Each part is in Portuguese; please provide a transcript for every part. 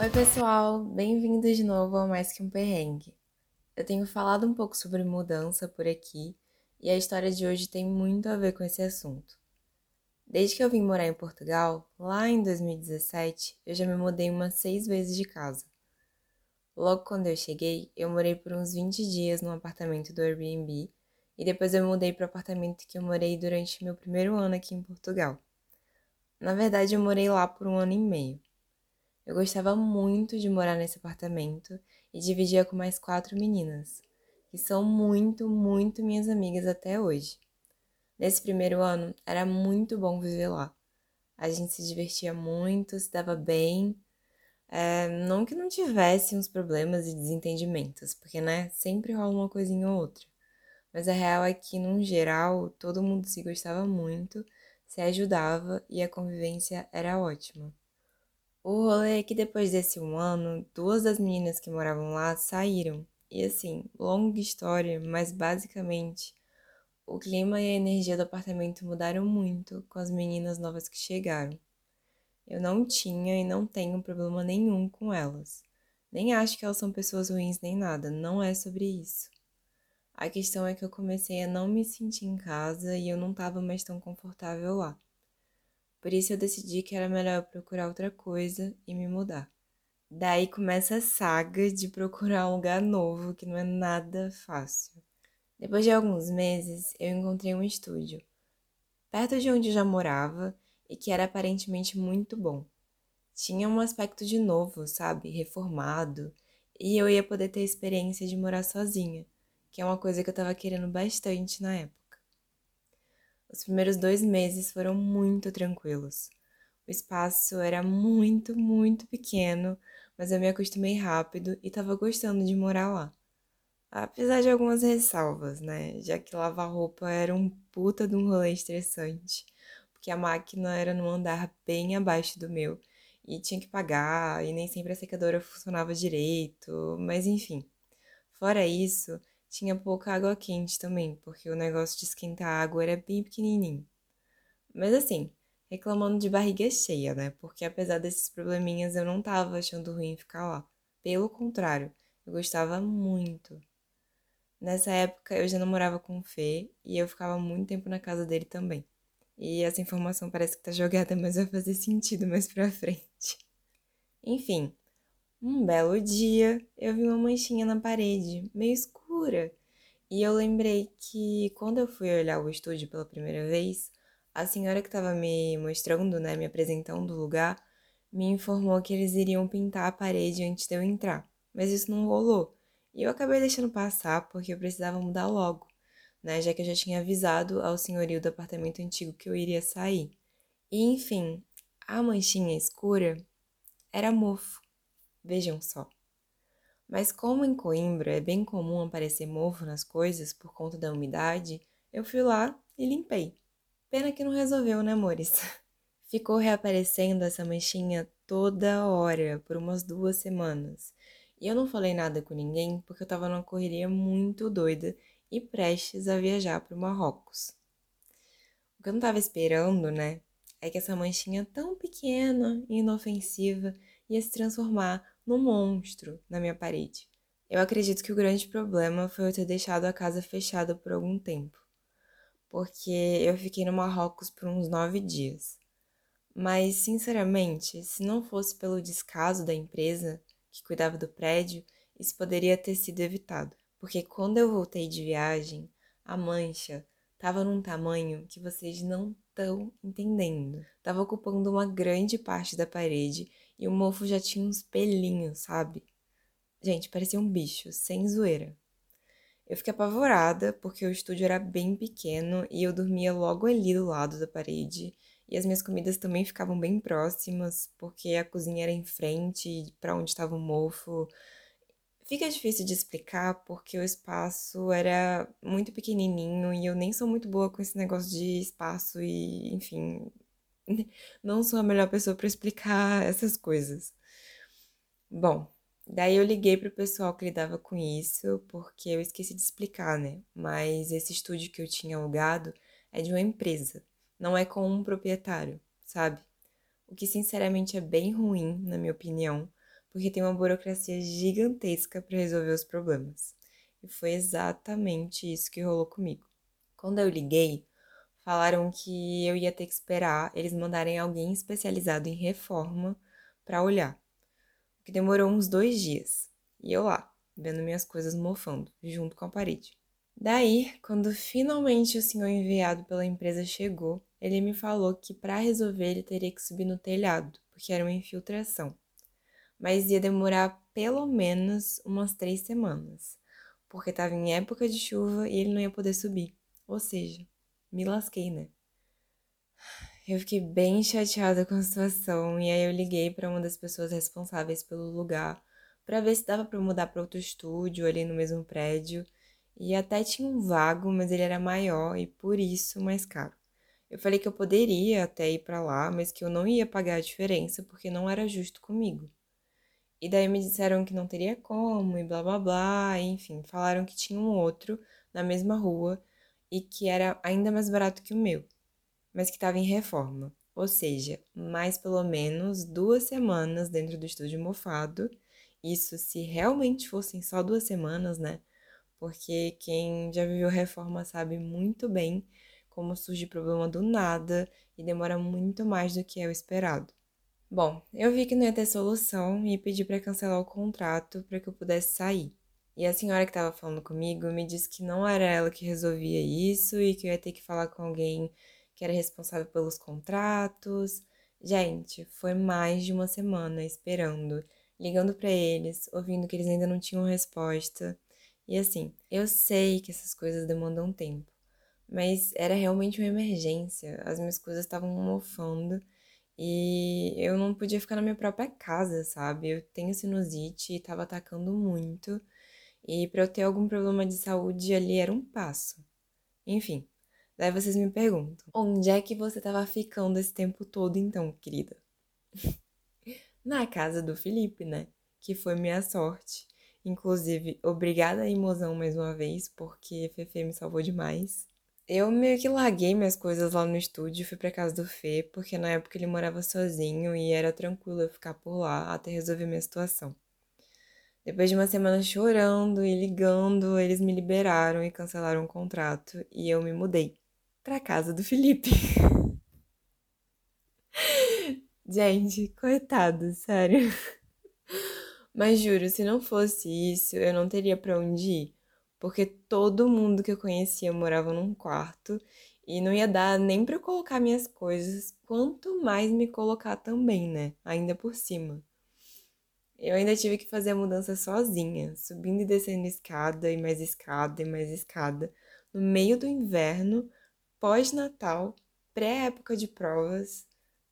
Oi, pessoal, bem-vindos de novo ao Mais Que um Perrengue. Eu tenho falado um pouco sobre mudança por aqui e a história de hoje tem muito a ver com esse assunto. Desde que eu vim morar em Portugal, lá em 2017, eu já me mudei umas seis vezes de casa. Logo quando eu cheguei, eu morei por uns 20 dias num apartamento do Airbnb e depois eu mudei para o apartamento que eu morei durante meu primeiro ano aqui em Portugal. Na verdade, eu morei lá por um ano e meio. Eu gostava muito de morar nesse apartamento e dividia com mais quatro meninas, que são muito, muito minhas amigas até hoje. Nesse primeiro ano, era muito bom viver lá. A gente se divertia muito, se dava bem. É, não que não tivesse uns problemas e desentendimentos, porque, né, sempre rola uma coisinha ou outra. Mas a real é que, num geral, todo mundo se gostava muito, se ajudava e a convivência era ótima. O rolê é que depois desse um ano, duas das meninas que moravam lá saíram. E assim, longa história, mas basicamente o clima e a energia do apartamento mudaram muito com as meninas novas que chegaram. Eu não tinha e não tenho problema nenhum com elas. Nem acho que elas são pessoas ruins nem nada, não é sobre isso. A questão é que eu comecei a não me sentir em casa e eu não estava mais tão confortável lá. Por isso eu decidi que era melhor procurar outra coisa e me mudar. Daí começa a saga de procurar um lugar novo, que não é nada fácil. Depois de alguns meses, eu encontrei um estúdio, perto de onde eu já morava e que era aparentemente muito bom. Tinha um aspecto de novo, sabe? Reformado, e eu ia poder ter a experiência de morar sozinha, que é uma coisa que eu tava querendo bastante na época. Os primeiros dois meses foram muito tranquilos. O espaço era muito, muito pequeno, mas eu me acostumei rápido e estava gostando de morar lá. Apesar de algumas ressalvas, né? Já que lavar roupa era um puta de um rolê estressante, porque a máquina era num andar bem abaixo do meu e tinha que pagar, e nem sempre a secadora funcionava direito, mas enfim. Fora isso, tinha pouca água quente também, porque o negócio de esquentar a água era bem pequenininho. Mas assim, reclamando de barriga cheia, né? Porque apesar desses probleminhas, eu não tava achando ruim ficar lá. Pelo contrário, eu gostava muito. Nessa época eu já namorava com o Fê e eu ficava muito tempo na casa dele também. E essa informação parece que tá jogada, mas vai fazer sentido mais pra frente. Enfim, um belo dia eu vi uma manchinha na parede, meio escura. E eu lembrei que quando eu fui olhar o estúdio pela primeira vez, a senhora que estava me mostrando, né, me apresentando o lugar, me informou que eles iriam pintar a parede antes de eu entrar. Mas isso não rolou. E eu acabei deixando passar porque eu precisava mudar logo, né, já que eu já tinha avisado ao senhorio do apartamento antigo que eu iria sair. E enfim, a manchinha escura era mofo. Vejam só. Mas como em Coimbra é bem comum aparecer mofo nas coisas por conta da umidade, eu fui lá e limpei. Pena que não resolveu, né, amores? Ficou reaparecendo essa manchinha toda hora, por umas duas semanas. E eu não falei nada com ninguém porque eu tava numa correria muito doida e prestes a viajar para o Marrocos. O que eu não tava esperando, né, é que essa manchinha tão pequena e inofensiva ia se transformar num monstro na minha parede. Eu acredito que o grande problema foi eu ter deixado a casa fechada por algum tempo, porque eu fiquei no Marrocos por uns nove dias. Mas, sinceramente, se não fosse pelo descaso da empresa que cuidava do prédio, isso poderia ter sido evitado. Porque quando eu voltei de viagem, a mancha estava num tamanho que vocês não estão entendendo. Estava ocupando uma grande parte da parede e o mofo já tinha uns pelinhos, sabe? Gente, parecia um bicho, sem zoeira. Eu fiquei apavorada porque o estúdio era bem pequeno e eu dormia logo ali do lado da parede. E as minhas comidas também ficavam bem próximas, porque a cozinha era em frente para onde estava o mofo. Fica difícil de explicar porque o espaço era muito pequenininho e eu nem sou muito boa com esse negócio de espaço e, enfim, não sou a melhor pessoa para explicar essas coisas. Bom, daí eu liguei pro pessoal que lidava com isso, porque eu esqueci de explicar, né? Mas esse estúdio que eu tinha alugado é de uma empresa, não é com um proprietário, sabe? O que sinceramente é bem ruim, na minha opinião, porque tem uma burocracia gigantesca para resolver os problemas. E foi exatamente isso que rolou comigo. Quando eu liguei, falaram que eu ia ter que esperar eles mandarem alguém especializado em reforma para olhar. O que demorou uns dois dias. E eu lá, vendo minhas coisas mofando, junto com a parede. Daí, quando finalmente o senhor enviado pela empresa chegou, ele me falou que para resolver ele teria que subir no telhado, porque era uma infiltração. Mas ia demorar pelo menos umas três semanas, porque estava em época de chuva e ele não ia poder subir. Ou seja, me lasquei, né? Eu fiquei bem chateada com a situação e aí eu liguei para uma das pessoas responsáveis pelo lugar para ver se dava para mudar para outro estúdio ali no mesmo prédio. E até tinha um vago, mas ele era maior e por isso mais caro. Eu falei que eu poderia até ir para lá, mas que eu não ia pagar a diferença porque não era justo comigo. E daí me disseram que não teria como e blá blá blá, enfim, falaram que tinha um outro na mesma rua e que era ainda mais barato que o meu, mas que estava em reforma. Ou seja, mais pelo menos duas semanas dentro do estúdio mofado. Isso se realmente fossem só duas semanas, né? Porque quem já viveu reforma sabe muito bem como surge problema do nada e demora muito mais do que é o esperado. Bom, eu vi que não ia ter solução e pedi para cancelar o contrato para que eu pudesse sair. E a senhora que estava falando comigo me disse que não era ela que resolvia isso e que eu ia ter que falar com alguém que era responsável pelos contratos. Gente, foi mais de uma semana esperando, ligando para eles, ouvindo que eles ainda não tinham resposta. E assim, eu sei que essas coisas demandam tempo, mas era realmente uma emergência. As minhas coisas estavam mofando e eu não podia ficar na minha própria casa, sabe? Eu tenho sinusite e estava atacando muito. E para eu ter algum problema de saúde ali era um passo. Enfim, daí vocês me perguntam: onde é que você estava ficando esse tempo todo então, querida? na casa do Felipe, né? Que foi minha sorte. Inclusive, obrigada aí, mozão, mais uma vez, porque Fefe me salvou demais. Eu meio que larguei minhas coisas lá no estúdio e fui pra casa do Fê, porque na época ele morava sozinho e era tranquilo eu ficar por lá até resolver minha situação. Depois de uma semana chorando e ligando, eles me liberaram e cancelaram o contrato e eu me mudei pra casa do Felipe. Gente, coitado, sério. Mas juro, se não fosse isso, eu não teria para onde ir porque todo mundo que eu conhecia morava num quarto e não ia dar nem para eu colocar minhas coisas, quanto mais me colocar também, né? Ainda por cima. Eu ainda tive que fazer a mudança sozinha, subindo e descendo escada e mais escada e mais escada, no meio do inverno, pós-Natal, pré-época de provas.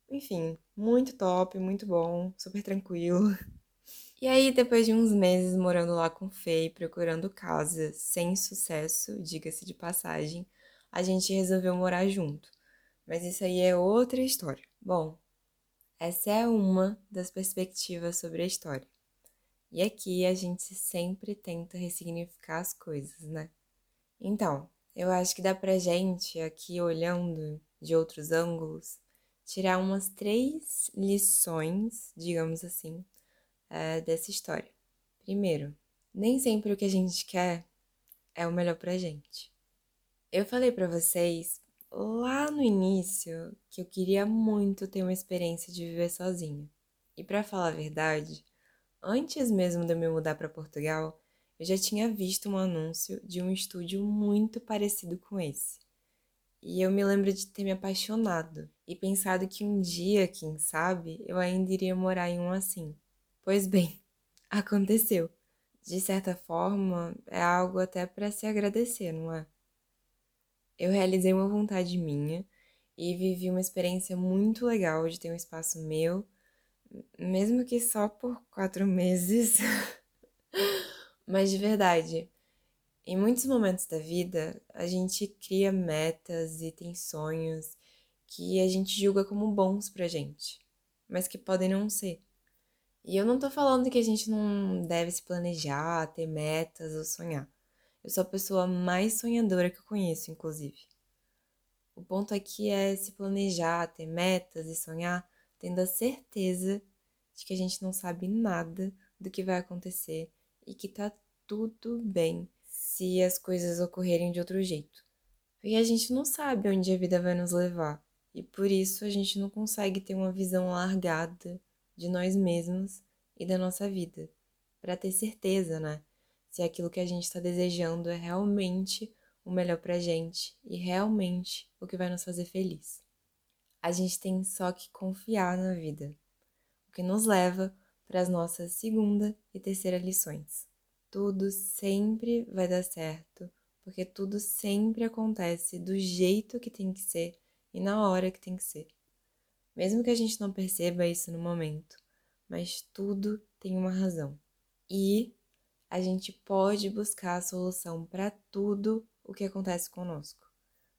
Enfim, muito top, muito bom, super tranquilo. E aí, depois de uns meses morando lá com Fei, procurando casa, sem sucesso, diga-se de passagem, a gente resolveu morar junto. Mas isso aí é outra história. Bom, essa é uma das perspectivas sobre a história. E aqui a gente sempre tenta ressignificar as coisas, né? Então, eu acho que dá pra gente, aqui olhando de outros ângulos, tirar umas três lições, digamos assim, é, dessa história. Primeiro, nem sempre o que a gente quer é o melhor pra gente. Eu falei para vocês lá no início que eu queria muito ter uma experiência de viver sozinha. E para falar a verdade, antes mesmo de eu me mudar para Portugal, eu já tinha visto um anúncio de um estúdio muito parecido com esse. E eu me lembro de ter me apaixonado e pensado que um dia, quem sabe, eu ainda iria morar em um assim. Pois bem, aconteceu. De certa forma, é algo até para se agradecer, não é? Eu realizei uma vontade minha e vivi uma experiência muito legal de ter um espaço meu, mesmo que só por quatro meses. Mas de verdade, em muitos momentos da vida, a gente cria metas e tem sonhos que a gente julga como bons pra gente, mas que podem não ser. E eu não tô falando que a gente não deve se planejar, ter metas ou sonhar. Eu sou a pessoa mais sonhadora que eu conheço, inclusive. O ponto aqui é se planejar, ter metas e sonhar, tendo a certeza de que a gente não sabe nada do que vai acontecer e que tá tudo bem se as coisas ocorrerem de outro jeito. Porque a gente não sabe onde a vida vai nos levar e por isso a gente não consegue ter uma visão largada de nós mesmos e da nossa vida, para ter certeza, né? Se aquilo que a gente está desejando é realmente o melhor pra gente e realmente o que vai nos fazer feliz. A gente tem só que confiar na vida, o que nos leva para as nossas segunda e terceira lições. Tudo sempre vai dar certo, porque tudo sempre acontece do jeito que tem que ser e na hora que tem que ser. Mesmo que a gente não perceba isso no momento, mas tudo tem uma razão. E a gente pode buscar a solução para tudo o que acontece conosco.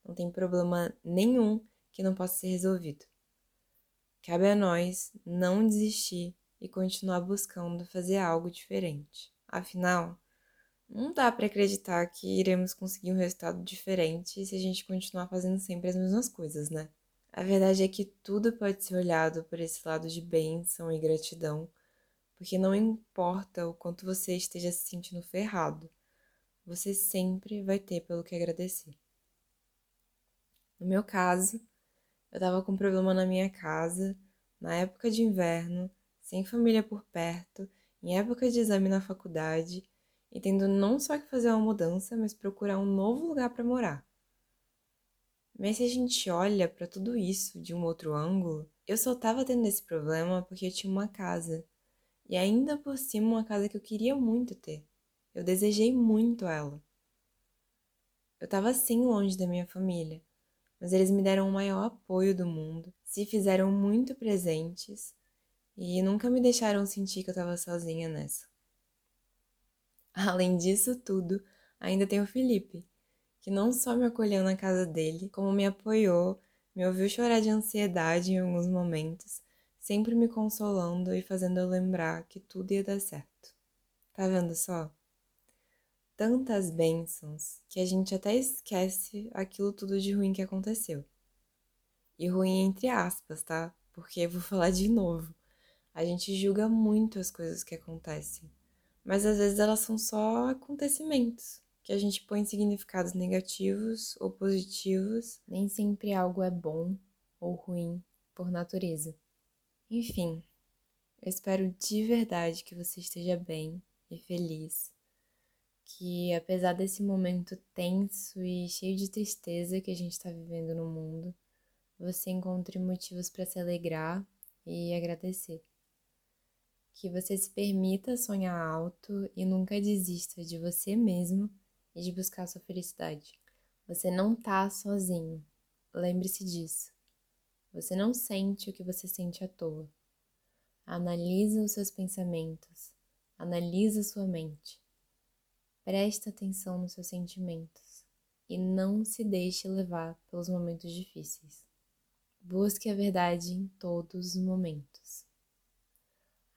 Não tem problema nenhum que não possa ser resolvido. Cabe a nós não desistir e continuar buscando fazer algo diferente. Afinal, não dá para acreditar que iremos conseguir um resultado diferente se a gente continuar fazendo sempre as mesmas coisas, né? A verdade é que tudo pode ser olhado por esse lado de bênção e gratidão, porque não importa o quanto você esteja se sentindo ferrado, você sempre vai ter pelo que agradecer. No meu caso, eu tava com um problema na minha casa, na época de inverno, sem família por perto, em época de exame na faculdade, e tendo não só que fazer uma mudança, mas procurar um novo lugar para morar. Mas se a gente olha para tudo isso de um outro ângulo, eu só tava tendo esse problema porque eu tinha uma casa. E ainda por cima uma casa que eu queria muito ter. Eu desejei muito ela. Eu tava sim longe da minha família, mas eles me deram o maior apoio do mundo, se fizeram muito presentes e nunca me deixaram sentir que eu tava sozinha nessa. Além disso tudo, ainda tem o Felipe, que não só me acolheu na casa dele, como me apoiou, me ouviu chorar de ansiedade em alguns momentos, sempre me consolando e fazendo eu lembrar que tudo ia dar certo. Tá vendo só? Tantas bênçãos que a gente até esquece aquilo tudo de ruim que aconteceu. E ruim entre aspas, tá? Porque vou falar de novo. A gente julga muito as coisas que acontecem, mas às vezes elas são só acontecimentos que a gente põe significados negativos ou positivos. Nem sempre algo é bom ou ruim por natureza. Enfim, eu espero de verdade que você esteja bem e feliz. Que apesar desse momento tenso e cheio de tristeza que a gente está vivendo no mundo, você encontre motivos para se alegrar e agradecer. Que você se permita sonhar alto e nunca desista de você mesmo e de buscar sua felicidade. Você não tá sozinho. Lembre-se disso. Você não sente o que você sente à toa. Analisa os seus pensamentos. Analisa sua mente. Presta atenção nos seus sentimentos e não se deixe levar pelos momentos difíceis. Busque a verdade em todos os momentos.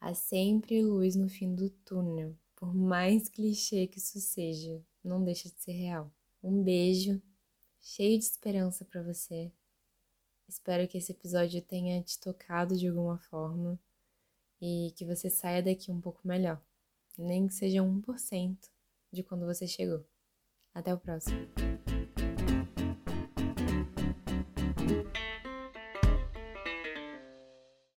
Há sempre luz no fim do túnel, por mais clichê que isso seja não deixa de ser real. Um beijo, cheio de esperança para você. Espero que esse episódio tenha te tocado de alguma forma e que você saia daqui um pouco melhor, nem que seja 1% de quando você chegou. Até o próximo.